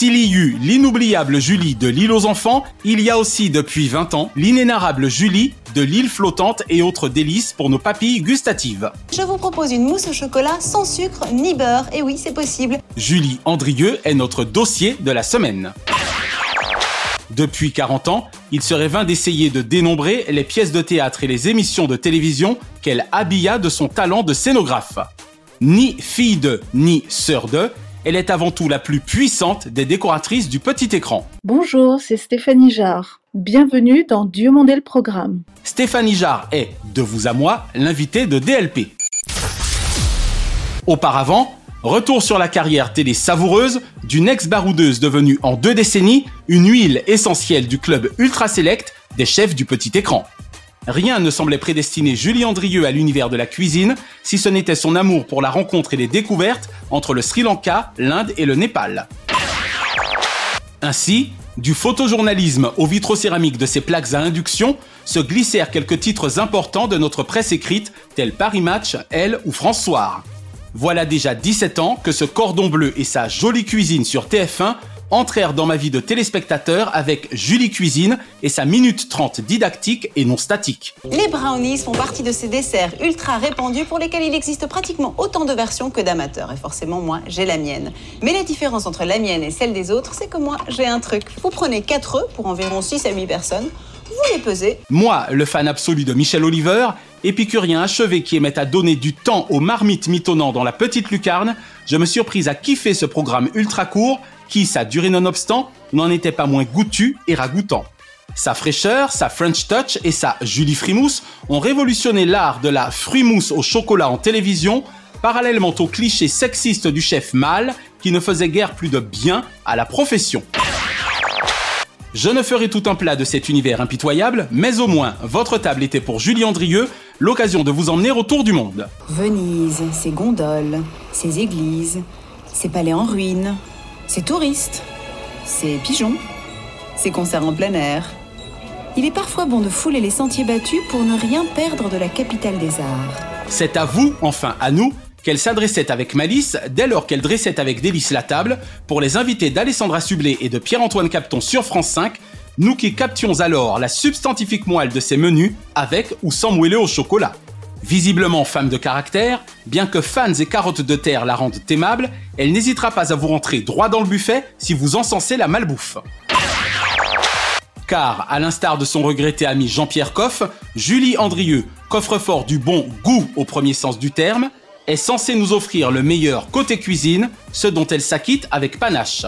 S'il y eut l'inoubliable Julie de l'île aux enfants, il y a aussi depuis 20 ans l'inénarrable Julie de l'île flottante et autres délices pour nos papilles gustatives. Je vous propose une mousse au chocolat sans sucre ni beurre. Et oui, c'est possible. Julie Andrieux est notre dossier de la semaine. Depuis 40 ans, il serait vain d'essayer de dénombrer les pièces de théâtre et les émissions de télévision qu'elle habilla de son talent de scénographe. Ni fille de, ni sœur de, elle est avant tout la plus puissante des décoratrices du petit écran. Bonjour, c'est Stéphanie Jarre. Bienvenue dans Dieu mandé le programme. Stéphanie Jarre est, de vous à moi, l'invitée de DLP. Auparavant, retour sur la carrière télé savoureuse d'une ex-baroudeuse devenue en deux décennies une huile essentielle du club ultra select des chefs du petit écran. Rien ne semblait prédestiner Julie Andrieux à l'univers de la cuisine, si ce n'était son amour pour la rencontre et les découvertes entre le Sri Lanka, l'Inde et le Népal. Ainsi, du photojournalisme au vitrocéramique de ces plaques à induction, se glissèrent quelques titres importants de notre presse écrite, tels Paris Match, Elle ou François. Voilà déjà 17 ans que ce cordon bleu et sa jolie cuisine sur TF1 entrèrent dans ma vie de téléspectateur avec Julie Cuisine et sa minute 30 didactique et non statique. Les brownies font partie de ces desserts ultra répandus pour lesquels il existe pratiquement autant de versions que d'amateurs. Et forcément, moi, j'ai la mienne. Mais la différence entre la mienne et celle des autres, c'est que moi, j'ai un truc. Vous prenez 4 œufs pour environ 6 à 8 personnes. Vous les pesez. Moi, le fan absolu de Michel Oliver, épicurien achevé qui aimait à donner du temps aux marmites mitonnant dans la petite lucarne, je me suis prise à kiffer ce programme ultra court qui, sa durée nonobstant, n'en était pas moins goûtu et ragoûtant. Sa fraîcheur, sa French touch et sa Julie Frimousse ont révolutionné l'art de la fruimousse au chocolat en télévision, parallèlement au cliché sexiste du chef mâle qui ne faisait guère plus de bien à la profession. Je ne ferai tout un plat de cet univers impitoyable, mais au moins, votre table était pour Julie Andrieux l'occasion de vous emmener autour du monde. Venise, ses gondoles, ses églises, ses palais en ruine, ses touristes, ses pigeons, ses concerts en plein air. Il est parfois bon de fouler les sentiers battus pour ne rien perdre de la capitale des arts. C'est à vous, enfin à nous, qu'elle s'adressait avec malice dès lors qu'elle dressait avec délice la table pour les invités d'Alessandra Sublet et de Pierre-Antoine Capton sur France 5, nous qui captions alors la substantifique moelle de ces menus avec ou sans moelleux au chocolat. Visiblement femme de caractère, bien que fans et carottes de terre la rendent aimable, elle n'hésitera pas à vous rentrer droit dans le buffet si vous encensez la malbouffe. Car, à l'instar de son regretté ami Jean-Pierre Coff, Julie Andrieux, coffre-fort du bon goût au premier sens du terme, est censée nous offrir le meilleur côté cuisine, ce dont elle s'acquitte avec panache.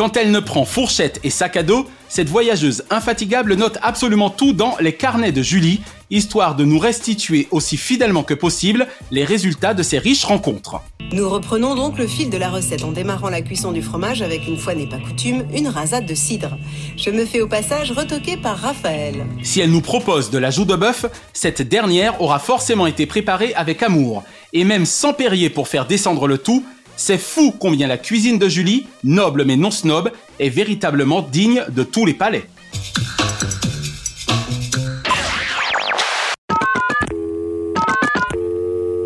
Quand elle ne prend fourchette et sac à dos, cette voyageuse infatigable note absolument tout dans les carnets de Julie, histoire de nous restituer aussi fidèlement que possible les résultats de ces riches rencontres. Nous reprenons donc le fil de la recette en démarrant la cuisson du fromage avec une fois n'est pas coutume, une rasade de cidre. Je me fais au passage retoquer par Raphaël. Si elle nous propose de la joue de bœuf, cette dernière aura forcément été préparée avec amour, et même sans périer pour faire descendre le tout, c'est fou combien la cuisine de Julie, noble mais non snob, est véritablement digne de tous les palais.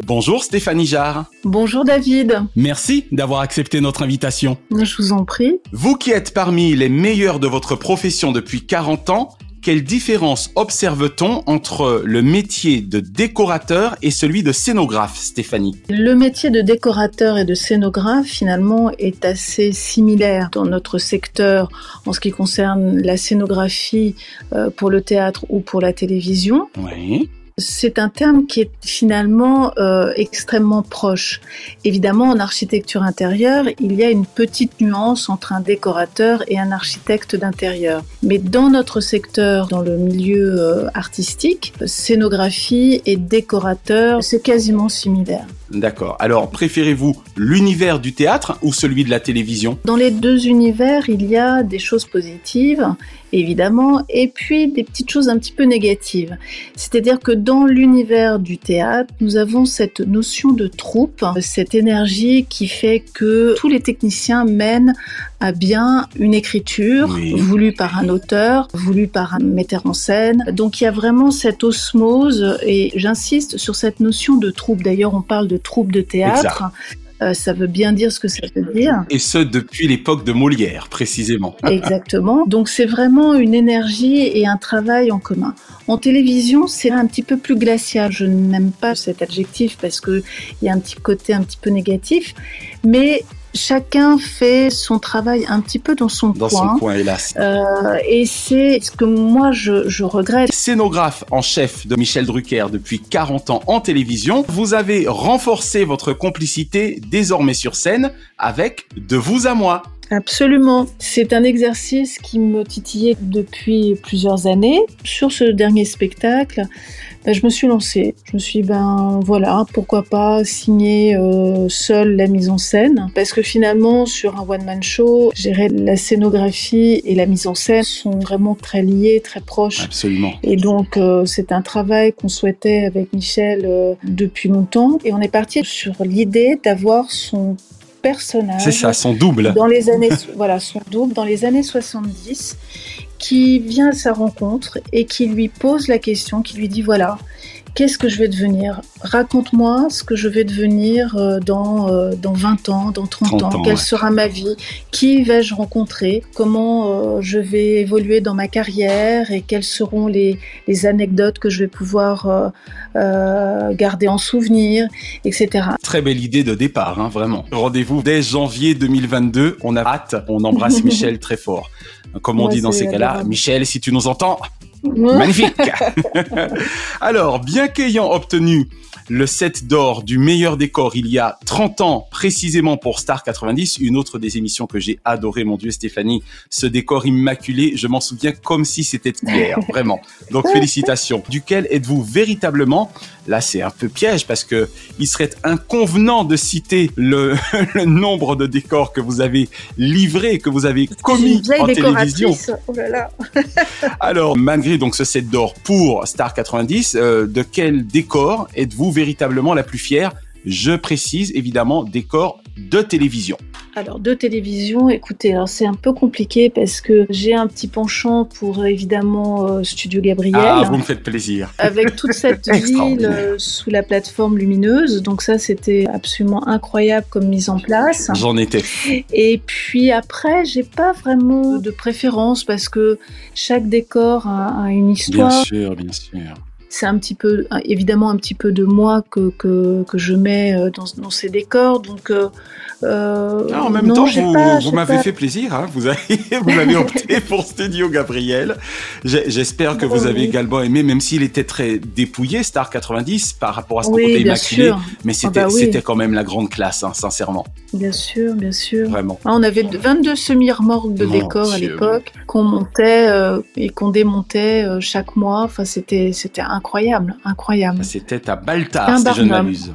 Bonjour Stéphanie Jarre. Bonjour David. Merci d'avoir accepté notre invitation. Je vous en prie. Vous qui êtes parmi les meilleurs de votre profession depuis 40 ans, quelle différence observe-t-on entre le métier de décorateur et celui de scénographe, Stéphanie? Le métier de décorateur et de scénographe, finalement, est assez similaire dans notre secteur en ce qui concerne la scénographie euh, pour le théâtre ou pour la télévision. Oui. C'est un terme qui est finalement euh, extrêmement proche. Évidemment, en architecture intérieure, il y a une petite nuance entre un décorateur et un architecte d'intérieur. Mais dans notre secteur, dans le milieu euh, artistique, scénographie et décorateur, c'est quasiment similaire. D'accord. Alors, préférez-vous l'univers du théâtre ou celui de la télévision? Dans les deux univers, il y a des choses positives, évidemment, et puis des petites choses un petit peu négatives. C'est-à-dire que dans l'univers du théâtre, nous avons cette notion de troupe, cette énergie qui fait que tous les techniciens mènent à bien une écriture Oui. voulue par un auteur, voulue par un metteur en scène. Donc il y a vraiment cette osmose et j'insiste sur cette notion de troupe. D'ailleurs, on parle de troupe de théâtre. Euh, ça veut bien dire ce que ça veut dire. Et ce, depuis l'époque de Molière, précisément. Exactement. Donc c'est vraiment une énergie et un travail en commun. En télévision, c'est un petit peu plus glacial. Je n'aime pas cet adjectif parce que il y a un petit côté un petit peu négatif, mais chacun fait son travail un petit peu dans son Dans coin. son coin, hélas. Euh, et c'est ce que moi je, je regrette. Scénographe en chef de Michel Drucker depuis 40 ans en télévision, vous avez renforcé votre complicité désormais sur scène avec De vous à moi. Absolument. C'est un exercice qui me titillait depuis plusieurs années. Sur ce dernier spectacle, ben, je me suis lancée. Je me suis dit, ben voilà, pourquoi pas signer euh, seule la mise en scène? Parce que finalement, sur un one-man show, gérer la scénographie et la mise en scène sont vraiment très liés, très proches. Absolument. Et donc, euh, c'est un travail qu'on souhaitait avec Michel euh, depuis longtemps. Et on est parti sur l'idée d'avoir son personnage C'est ça, son double. dans les années, voilà, son double dans les années 70, qui vient à sa rencontre et qui lui pose la question, qui lui dit voilà, qu'est-ce que je vais devenir? Raconte-moi ce que je vais devenir euh, dans, euh, dans 20 ans, dans 30, 30 ans, quelle ouais. sera ma vie, qui vais-je rencontrer, comment euh, je vais évoluer dans ma carrière? Et quelles seront les, les anecdotes que je vais pouvoir euh, garder en souvenir, etc. Très belle idée de départ, hein, vraiment. Rendez-vous dès janvier 2022. On a hâte. On embrasse Michel très fort. Comme on Ouais, dit dans ces cas-là. Michel, si tu nous entends, Magnifique Alors, bien qu'ayant obtenu le set d'or du meilleur décor il y a 30 ans, précisément pour Star 90, une autre des émissions que j'ai adoré, mon Dieu Stéphanie, ce décor immaculé, je m'en souviens comme si c'était hier, vraiment. Donc félicitations. Duquel êtes-vous véritablement Là, c'est un peu piège parce que il serait inconvenant de citer le, le nombre de décors que vous avez livrés, que vous avez commis en télévision. Oh là là. Alors, malgré donc ce set d'or pour Star 90, euh, de quel décor êtes-vous véritablement la plus fière? Je précise évidemment décor de télévision. Alors de télévision, écoutez, alors c'est un peu compliqué parce que j'ai un petit penchant pour euh, évidemment euh, Studio Gabriel. Ah, vous me faites plaisir. Avec toute cette ville euh, sous la plateforme lumineuse, donc ça c'était absolument incroyable comme mise en place. J'en étais. Et puis après, j'ai pas vraiment de préférence parce que chaque décor a, a une Bien histoire. sûr, bien sûr. C'est un petit peu, évidemment, un petit peu de moi que, que, que je mets euh, dans, dans ces décors. Donc, euh, euh, Ah, en même non, temps, vous, pas- vous m'avez fait plaisir. Hein. Vous, avez, vous avez opté pour Studio Gabriel. J'espère que Oh, vous avez oui. également aimé, même s'il était très dépouillé, Star 90, par rapport à son Oui, côté immaculé. sûr, Mais c'était bah oui. c'était quand même la grande classe, hein, sincèrement. bien sûr, bien sûr. Vraiment. Ah, On avait 22 semi-remorques de Mon décors à l'époque qu'on montait euh, et qu'on démontait euh, chaque mois. Enfin, c'était c'était incroyable, incroyable. C'était à Baltar, si je ne.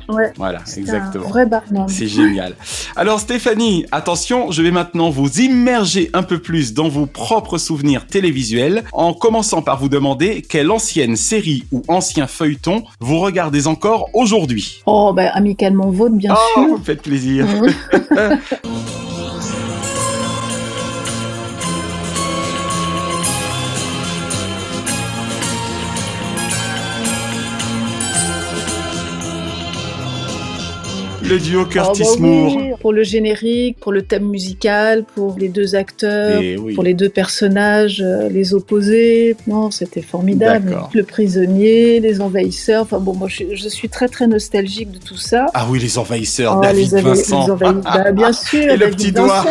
Ouais, Voilà, exactement. un vrai barnum. C'est génial. Alors Stéphanie, attention, je vais maintenant vous immerger un peu plus dans vos propres souvenirs télévisuels en commençant par vous demander quelle ancienne série ou ancien feuilleton vous regardez encore aujourd'hui. Oh, bah, amicalement vôtre, bien Oh, sûr. vous me faites plaisir. Mhm. Le duo Curtis Oh, bah Moore. oui. pour le générique, pour le thème musical, pour les deux acteurs, oui. pour les deux personnages, euh, les opposés. Non, c'était formidable. Le prisonnier, les envahisseurs. Enfin bon, moi je, suis- je suis très très nostalgique de tout ça. Ah oui, les envahisseurs, Oh, David les, Vincent. les envahi- bah, bien sûr, Et le petit doigt.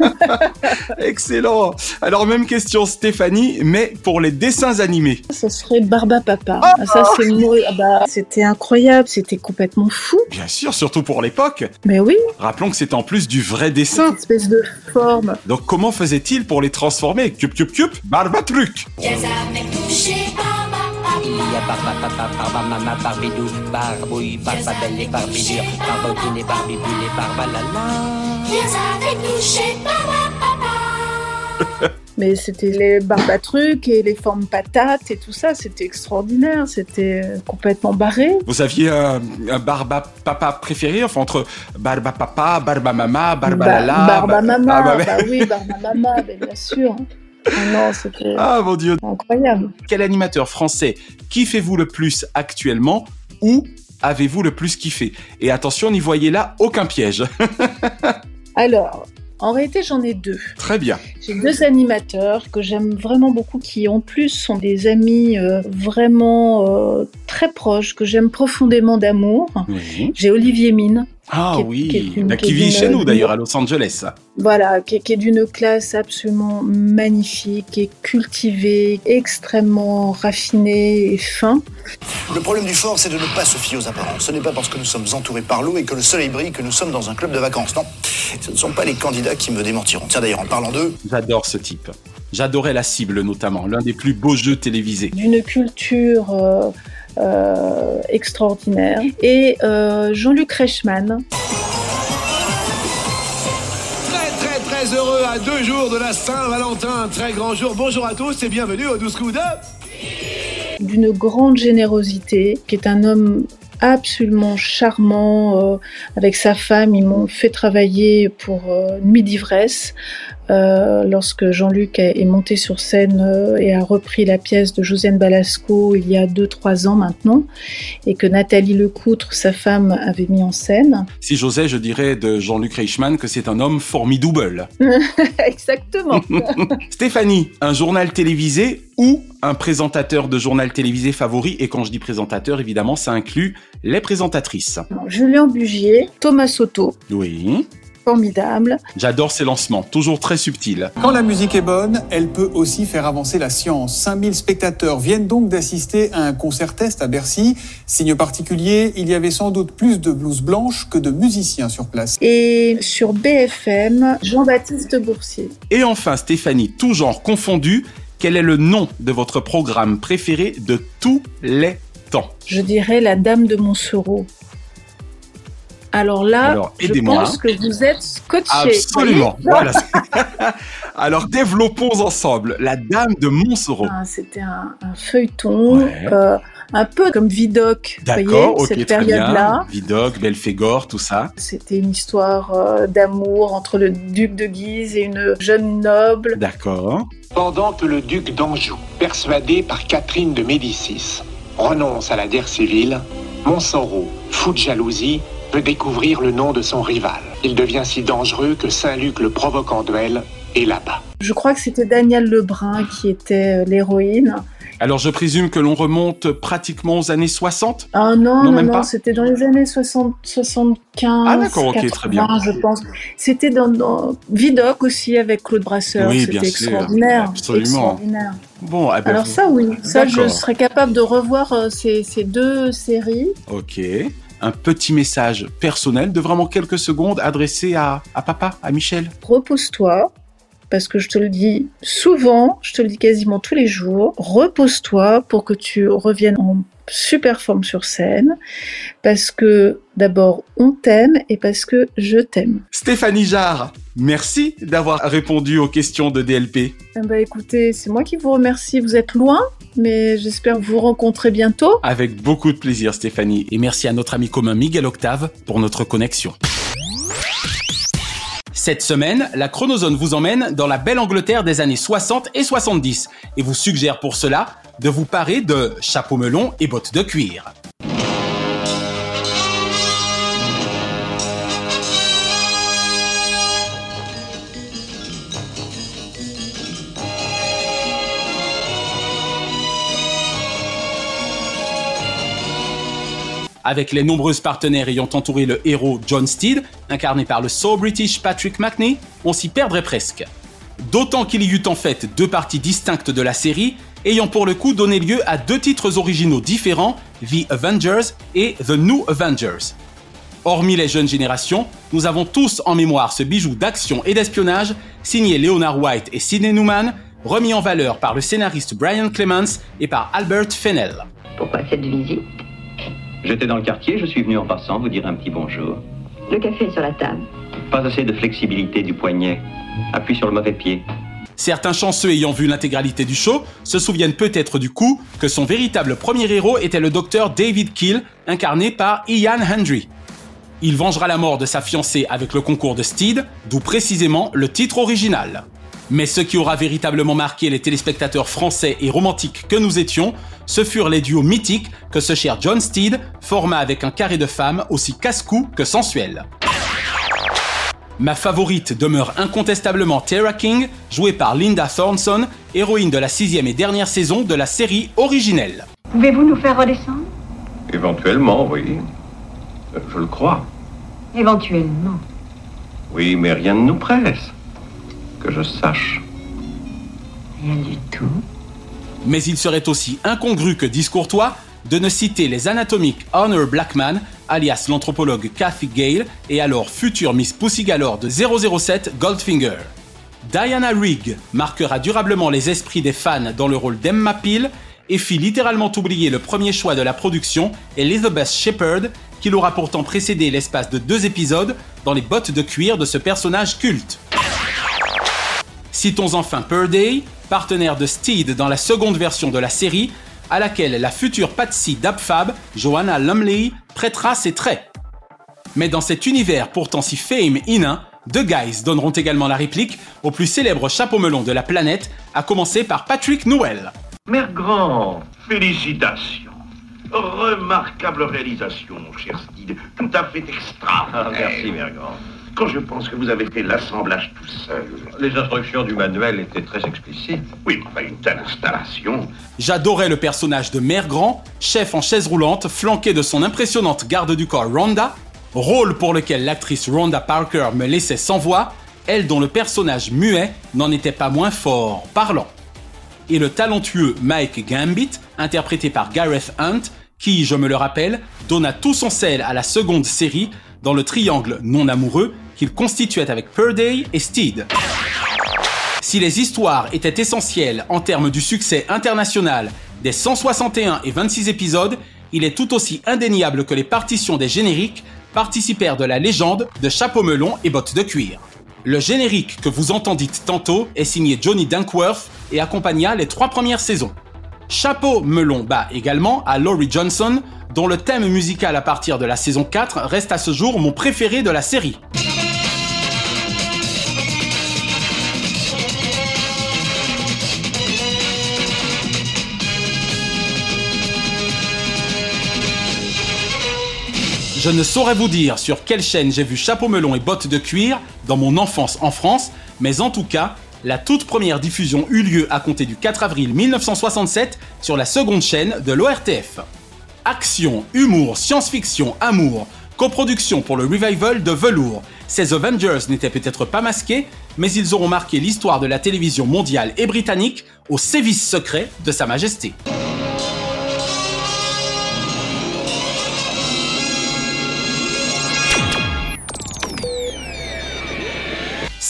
Excellent. Alors même question Stéphanie, mais pour les dessins animés. Ça serait Barba Papa. Oh Ah, ça c'est ah bah, c'était incroyable, c'était complètement fou. Bien sûr, surtout pour l'époque. Mais oui, Rappelons que c'est en plus du vrai dessin. espèce de forme. Donc comment faisait-il pour les transformer? Cup, cup, cup, barba Barbalala. Mais c'était les barbatrucs et les formes patates et tout ça, c'était extraordinaire, c'était euh, complètement barré. Vous aviez un, un barba papa préféré, enfin entre barba papa, barba mama, barba Ba- lala. barba ba- mama, Ah, bah, bah oui, barba mama, ben, bien sûr. Ah non, c'était ah mon dieu. incroyable. Quel animateur français kiffez-vous le plus actuellement ou avez-vous le plus kiffé? Et attention, n'y voyez là aucun piège. Alors, en réalité, j'en ai deux. Très bien. J'ai deux animateurs que j'aime vraiment beaucoup, qui en plus sont des amis euh, vraiment euh, très proches, que j'aime profondément d'amour. Oui. J'ai Olivier Mine, Ah Qui est- oui, qui est une- Bah, qui qui est vit chez nous d'ailleurs à Los Angeles. voilà, qui, est- qui est d'une classe absolument magnifique, qui est cultivé, extrêmement raffiné et fin. Le problème du fort, c'est de ne pas se fier aux apparences. Ce n'est pas parce que nous sommes entourés par l'eau et que le soleil brille que nous sommes dans un club de vacances. Non, ce ne sont pas les candidats qui me démentiront. Tiens, d'ailleurs, en parlant d'eux, J'adore ce type. J'adorais La Cible notamment, l'un des plus beaux jeux télévisés. d'une culture euh, euh, extraordinaire. Et euh, Jean-Luc Reichmann, Très très très heureux à deux jours de la Saint-Valentin, très grand jour. Bonjour à tous et bienvenue au 12 coups d'une grande générosité, qui est un homme absolument charmant. euh, avec sa femme, ils m'ont fait travailler pour euh, Nuit d'ivresse. Euh, lorsque Jean-Luc est monté sur scène euh, et a repris la pièce de Josiane Balasco il y a 2-3 ans maintenant, et que Nathalie Lecoutre, sa femme, avait mis en scène. Si j'osais, je dirais de Jean-Luc Reichmann que c'est un homme formidable. Exactement. Stéphanie, un journal télévisé ou un présentateur de journal télévisé favori? Et quand je dis présentateur, évidemment, ça inclut les présentatrices. Julien Bugier, Thomas Soto, Oui. Formidable. J'adore ces lancements, toujours très subtils. Quand la musique est bonne, elle peut aussi faire avancer la science. 5000 spectateurs viennent donc d'assister à un concert test à Bercy. Signe particulier, il y avait sans doute plus de blouses blanches que de musiciens sur place. Et sur BFM, Jean-Baptiste Boursier. Et enfin, Stéphanie, tout genre confondu, quel est le nom de votre programme préféré de tous les temps? Je dirais la Dame de Montsoreau. Alors là, Alors, je pense que vous êtes scotché. Absolument. Voilà. Alors, développons ensemble la Dame de Montsoreau. Ah, C'était un, un feuilleton, Ouais. euh, un peu comme Vidocq, D'accord, cette période-là. Vidocq, Belphégor, tout ça. C'était une histoire euh, d'amour entre le duc de Guise et une jeune noble. D'accord. Pendant que le duc d'Anjou, persuadé par Catherine de Médicis, renonce à la guerre civile, Montsoreau, fou de jalousie, veut découvrir le nom de son rival. Il devient si dangereux que Saint-Luc le provoque en duel et là-bas. Je crois que c'était Daniel Lebrun qui était euh, l'héroïne. Alors, je présume que l'on remonte pratiquement aux années 60 Ah non, Non, non, non, c'était dans les années 60, 75, Ah, d'accord, ok, 80, très bien. je pense. C'était dans, dans Vidocq aussi avec Claude Brasseur. Oui, c'était bien sûr, extraordinaire. absolument. extraordinaire. Bon, ah ben, Alors vous- ça, oui, ça, je serais capable de revoir euh, ces, ces deux séries. Ok. Un petit message personnel de vraiment quelques secondes adressé à, papa, à Michel. Repose-toi, parce que je te le dis souvent, je te le dis quasiment tous les jours. Repose-toi pour que tu reviennes en super forme sur scène, parce que d'abord on t'aime et parce que je t'aime. Stéphanie Jarre, merci d'avoir répondu aux questions de DLP. Eh ben, écoutez, c'est moi qui vous remercie. Vous êtes loin, mais j'espère vous rencontrer bientôt. Avec beaucoup de plaisir, Stéphanie. Et merci à notre ami commun Miguel Octave pour notre connexion. Cette semaine, la chronozone vous emmène dans la belle Angleterre des années 60 et 70 et vous suggère pour cela de vous parer de chapeau melon et bottes de cuir. Avec les nombreuses partenaires ayant entouré le héros John Steed, incarné par le So British Patrick McNee, on s'y perdrait presque. D'autant qu'il y eut en fait deux parties distinctes de la série, ayant pour le coup donné lieu à deux titres originaux différents, The Avengers et The New Avengers. Hormis les jeunes générations, nous avons tous en mémoire ce bijou d'action et d'espionnage signé Leonard White et Sidney Newman, remis en valeur par le scénariste Brian Clements et par Albert Fennell. Pourquoi cette visite? J'étais dans le quartier, je suis venu en passant vous dire un petit bonjour. Le café est sur la table. Pas assez de flexibilité du poignet. Appuie sur le mauvais pied. Certains chanceux ayant vu l'intégralité du show se souviennent peut-être du coup que son véritable premier héros était le docteur David Kill, incarné par Ian Hendry. Il vengera la mort de sa fiancée avec le concours de Steed, d'où précisément le titre original. Mais ce qui aura véritablement marqué les téléspectateurs français et romantiques que nous étions, ce furent les duos mythiques que ce cher John Steed forma avec un carré de femmes aussi casse-cou que sensuel. Ma favorite demeure incontestablement Tara King, jouée par Linda Thornton, héroïne de la sixième et dernière saison de la série originelle. Pouvez-vous nous faire redescendre? Éventuellement, oui. Je le crois. Éventuellement. Oui, mais rien ne nous presse. Que je sache. Rien du tout. Mais il serait aussi incongru que discourtois de ne citer les anatomiques Honor Blackman, alias l'anthropologue Kathy Gale, et alors future Miss Pussy Galore de 007 Goldfinger. Diana Rigg marquera durablement les esprits des fans dans le rôle d'Emma Peel et fit littéralement oublier le premier choix de la production, Elizabeth Shepard, qui l'aura pourtant précédé l'espace de deux épisodes dans les bottes de cuir de ce personnage culte. Citons enfin Purday, partenaire de Steed dans la seconde version de la série, à laquelle la future Patsy d'Abfab, Joanna Lumley, prêtera ses traits. Mais dans cet univers pourtant si fame innain, deux guys donneront également la réplique au plus célèbre chapeau melon de la planète, à commencer par Patrick Newell. Mère Grand, félicitations. Remarquable réalisation, mon cher Steed. Tout à fait extra. Ah, merci, Mère Grand. Quand je pense que vous avez fait l'assemblage tout seul. Les instructions du manuel étaient très explicites. Oui, mais enfin, une telle installation. J'adorais le personnage de Mère Grand, chef en chaise roulante, flanqué de son impressionnante garde du corps Rhonda, rôle pour lequel l'actrice Rhonda Parker me laissait sans voix, elle dont le personnage muet n'en était pas moins fort, parlant. Et le talentueux Mike Gambit, interprété par Gareth Hunt, qui, je me le rappelle, donna tout son sel à la seconde série dans le triangle non amoureux qu'il constituait avec Purday et Steed. Si les histoires étaient essentielles en termes du succès international des 161 et 26 épisodes, il est tout aussi indéniable que les partitions des génériques participèrent de la légende de chapeau melon et bottes de cuir. Le générique que vous entendîtes tantôt est signé Johnny Dunkworth et accompagna les trois premières saisons. Chapeau melon bat également à Laurie Johnson, dont le thème musical à partir de la saison 4 reste à ce jour mon préféré de la série. Je ne saurais vous dire sur quelle chaîne j'ai vu Chapeau melon et bottes de cuir dans mon enfance en France, mais en tout cas, la toute première diffusion eut lieu à compter du 4 avril 1967 sur la seconde chaîne de l'ORTF. Action, humour, science-fiction, amour, coproduction pour le revival de Velour. Ces Avengers n'étaient peut-être pas masqués, mais ils auront marqué l'histoire de la télévision mondiale et britannique au sévice secret de Sa Majesté.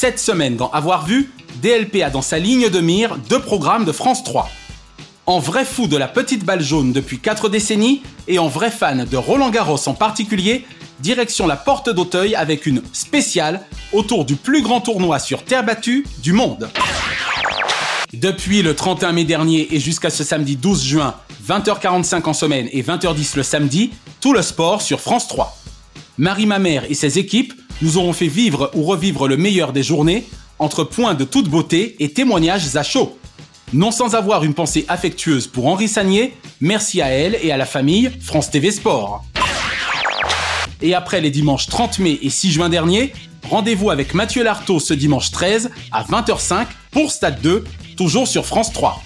Cette semaine dans Avoir vu, DLP a dans sa ligne de mire deux programmes de France 3. En vrai fou de la petite balle jaune depuis 4 décennies et en vrai fan de Roland Garros en particulier, direction la porte d'Auteuil avec une spéciale autour du plus grand tournoi sur terre battue du monde. Depuis le 31 mai dernier et jusqu'à ce samedi 12 juin, 20h45 en semaine et 20h10 le samedi, tout le sport sur France 3. Marie Mamère et ses équipes nous auront fait vivre ou revivre le meilleur des journées entre points de toute beauté et témoignages à chaud. Non sans avoir une pensée affectueuse pour Henri Sagnier, merci à elle et à la famille France TV Sport. Et après les dimanches 30 mai et 6 juin dernier, rendez-vous avec Mathieu Lartaud ce dimanche 13 à 20h05 pour Stade 2, toujours sur France 3.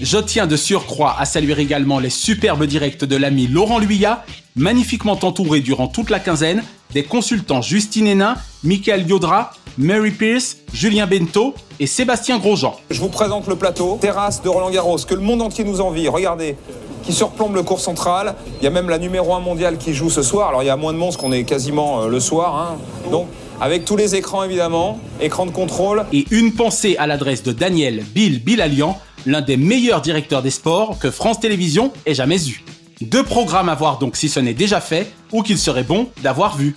Je tiens de surcroît à saluer également les superbes directs de l'ami Laurent Luyat, magnifiquement entouré durant toute la quinzaine des consultants Justine Hénin, Michael Yodra, Mary Pierce, Julien Bento et Sébastien Grosjean. Je vous présente le plateau, terrasse de Roland Garros, que le monde entier nous envie. Regardez, qui surplombe le cours central. Il y a même la numéro 1 mondiale qui joue ce soir. Alors il y a moins de parce qu'on est quasiment euh, le soir. hein. Donc avec tous les écrans évidemment, écran de contrôle. Et une pensée à l'adresse de Daniel Bill Bilalian, l'un des meilleurs directeurs des sports que France Télévisions ait jamais eu. Deux programmes à voir donc si ce n'est déjà fait ou qu'il serait bon d'avoir vu.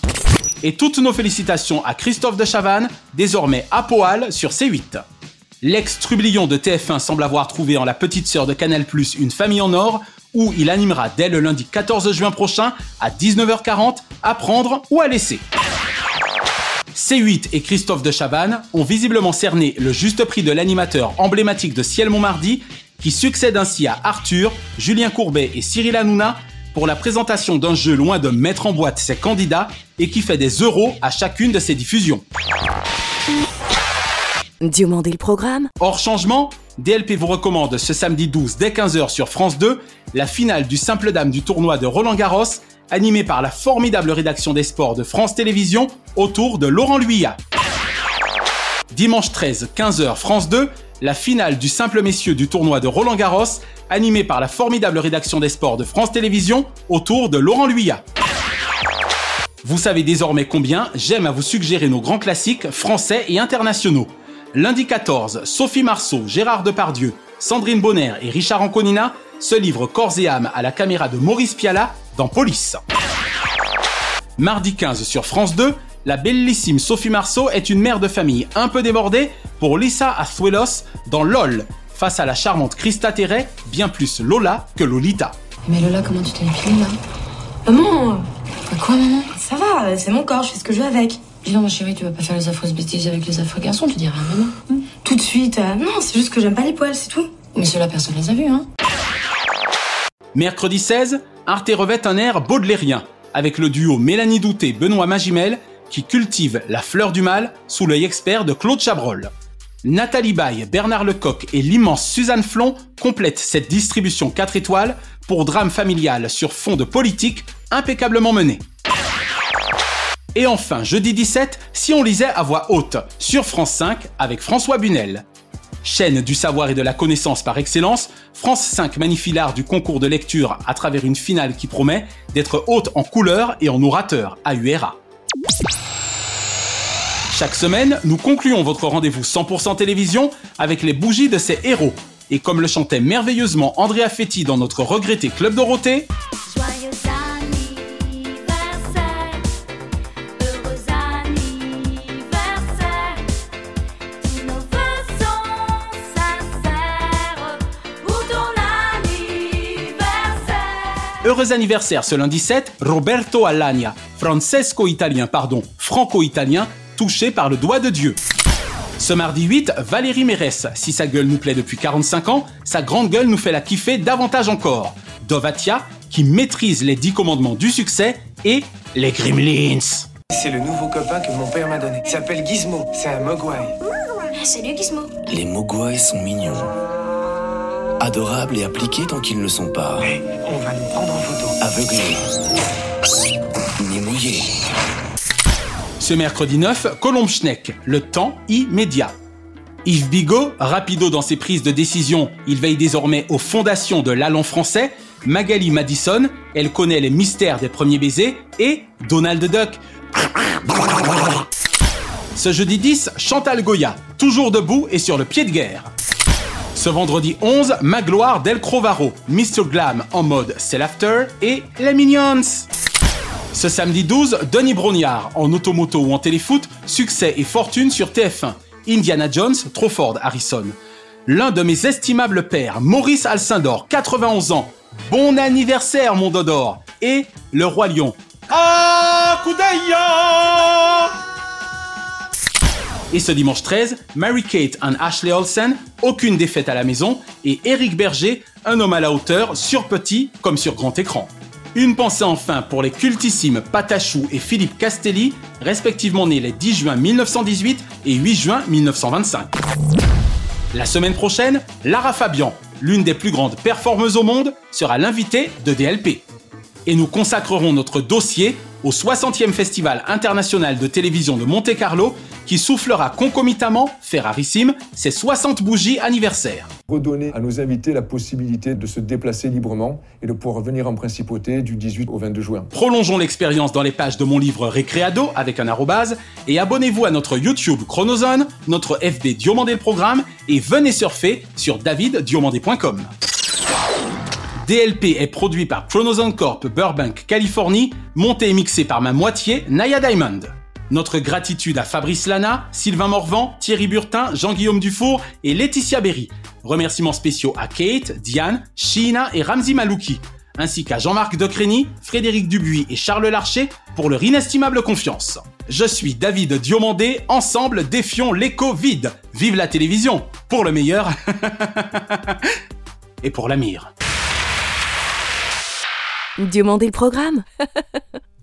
Et toutes nos félicitations à Christophe de Chavannes, désormais à Poal sur C8. L'ex-trublion de TF1 semble avoir trouvé en la petite sœur de Canal+, une famille en or, où il animera dès le lundi 14 juin prochain à 19h40 à prendre ou à laisser. C8 et Christophe de Chavannes ont visiblement cerné le juste prix de l'animateur emblématique de Ciel Montmardi, qui succède ainsi à Arthur, Julien Courbet et Cyril Hanouna pour la présentation d'un jeu loin de mettre en boîte ses candidats et qui fait des euros à chacune de ses diffusions. Diomandé le programme Hors changement, DLP vous recommande ce samedi 12 dès 15h sur France 2 la finale du simple dame du tournoi de Roland Garros animée par la formidable rédaction des sports de France Télévisions autour de Laurent Luyat. Dimanche 13 15h France 2 la finale du simple messieurs du tournoi de Roland Garros animée par la formidable rédaction des sports de France Télévisions autour de Laurent Luyat. Vous savez désormais combien j'aime à vous suggérer nos grands classiques français et internationaux. Lundi 14, Sophie Marceau, Gérard Depardieu, Sandrine Bonner et Richard Anconina se livrent corps et âme à la caméra de Maurice Piala dans Police. Mardi 15 sur France 2, la bellissime Sophie Marceau est une mère de famille un peu débordée pour Lisa Azuelos dans LOL, face à la charmante Christa Terray, bien plus Lola que Lolita. Mais Lola, comment tu t'es épilée là? Maman Quoi, maman? Ça va, c'est mon corps, je fais ce que je veux avec. Dis donc, ma chérie, tu vas pas faire les affreuses bêtises avec les affreux garçons, tu diras maman. Tout de suite, euh, non, c'est juste que j'aime pas les poils, c'est tout. Mais cela, personne les a vus, hein. Mercredi 16, Arte revêt un air baudelairien, avec le duo Mélanie Douté-Benoît Magimel, qui cultive la fleur du mal sous l'œil expert de Claude Chabrol. Nathalie Baye, Bernard Lecoq et l'immense Suzanne Flon complètent cette distribution 4 étoiles pour drame familial sur fond de politique impeccablement mené. Et enfin, jeudi 17, si on lisait à voix haute, sur France 5 avec François Bunel. Chaîne du savoir et de la connaissance par excellence, France 5 magnifie l'art du concours de lecture à travers une finale qui promet d'être haute en couleur et en orateur à URA. Chaque semaine, nous concluons votre rendez-vous 100% télévision avec les bougies de ces héros. Et comme le chantait merveilleusement Andrea Fetti dans notre regretté Club Dorothée, Heureux anniversaire ce lundi 7, Roberto Alagna, francesco-italien, pardon, franco-italien, touché par le doigt de Dieu. Ce mardi 8, Valérie Mérès. Si sa gueule nous plaît depuis 45 ans, sa grande gueule nous fait la kiffer davantage encore. Dovatia, qui maîtrise les 10 commandements du succès, et les Gremlins. C'est le nouveau copain que mon père m'a donné. Il s'appelle Gizmo. C'est un mogwai. Salut Gizmo. Les mogwai sont mignons. Adorables et appliqués tant qu'ils ne sont pas. On va nous prendre en photo. Aveuglés. Ni mouillés. Ce mercredi 9, Colombe Schneck, le temps immédiat. Yves Bigot, rapido dans ses prises de décision, il veille désormais aux fondations de l'allant français. Magali Madison, elle connaît les mystères des premiers baisers. Et Donald Duck. Ce jeudi 10, Chantal Goya, toujours debout et sur le pied de guerre. Ce vendredi 11, Magloire Del Crovaro, Mr. Glam en mode C'est l'after et les Minions. Ce samedi 12, Denis Brognard, en automoto ou en téléfoot, succès et fortune sur TF1. Indiana Jones, Trawford Harrison. L'un de mes estimables pères, Maurice Alcindor, 91 ans. Bon anniversaire, mon Dodor. Et le Roi Lion. Ah, Et ce dimanche 13, Mary-Kate and Ashley Olsen, aucune défaite à la maison, et Eric Berger, un homme à la hauteur, sur petit comme sur grand écran. Une pensée enfin pour les cultissimes Patachou et Philippe Castelli, respectivement nés les 10 juin 1918 et 8 juin 1925. La semaine prochaine, Lara Fabian, l'une des plus grandes performeuses au monde, sera l'invitée de DLP. Et nous consacrerons notre dossier au 60e Festival international de télévision de Monte-Carlo qui soufflera concomitamment, fait rarissime, ses 60 bougies anniversaires. Redonner à nos invités la possibilité de se déplacer librement et de pouvoir venir en principauté du 18 au 22 juin. Prolongeons l'expérience dans les pages de mon livre Récréado avec un arrobase et abonnez-vous à notre YouTube Chronozone, notre FB Diomandé le programme et venez surfer sur daviddiomandé.com. DLP est produit par Chronozone Corp Burbank, Californie, monté et mixé par ma moitié, Naya Diamond. Notre gratitude à Fabrice Lana, Sylvain Morvan, Thierry Burtin, Jean-Guillaume Dufour et Laetitia Berry. Remerciements spéciaux à Kate, Diane, Sheena et Ramzi Malouki, ainsi qu'à Jean-Marc Docreny, Frédéric Dubuis et Charles Larcher pour leur inestimable confiance. Je suis David Diomandé, ensemble défions l'écho vide. Vive la télévision, pour le meilleur et pour la mire. Diomandé le programme?